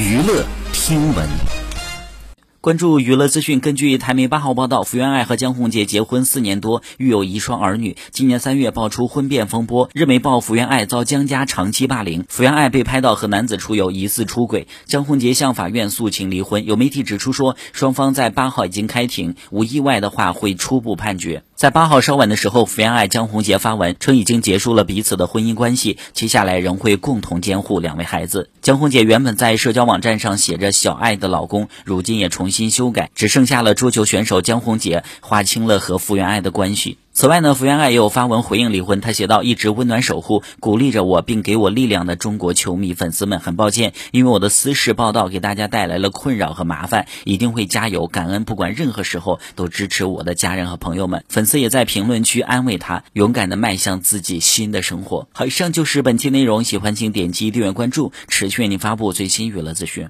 娱乐听闻。关注娱乐资讯，根据台媒八号报道，福原爱和江宏杰结婚四年多，育有一双儿女。今年三月爆出婚变风波，日媒曝福原爱遭江家长期霸凌，福原爱被拍到和男子出游，疑似出轨。江宏杰向法院诉请离婚。有媒体指出说，双方在八号已经开庭，无意外的话会初步判决。在八号稍晚的时候，福原爱、江宏杰发文称已经结束了彼此的婚姻关系，接下来仍会共同监护两位孩子。江宏杰原本在社交网站上写着“小爱的老公”，如今也重。新修改，只剩下了桌球选手江宏杰划清了和福原爱的关系。此外呢，福原爱也有发文回应离婚。他写道：“一直温暖守护、鼓励着我，并给我力量的中国球迷粉丝们，很抱歉，因为我的私事报道给大家带来了困扰和麻烦，一定会加油，感恩不管任何时候都支持我的家人和朋友们。”粉丝也在评论区安慰他，勇敢的迈向自己新的生活。好，以上就是本期内容，喜欢请点击订阅关注，持续为您发布最新娱乐资讯。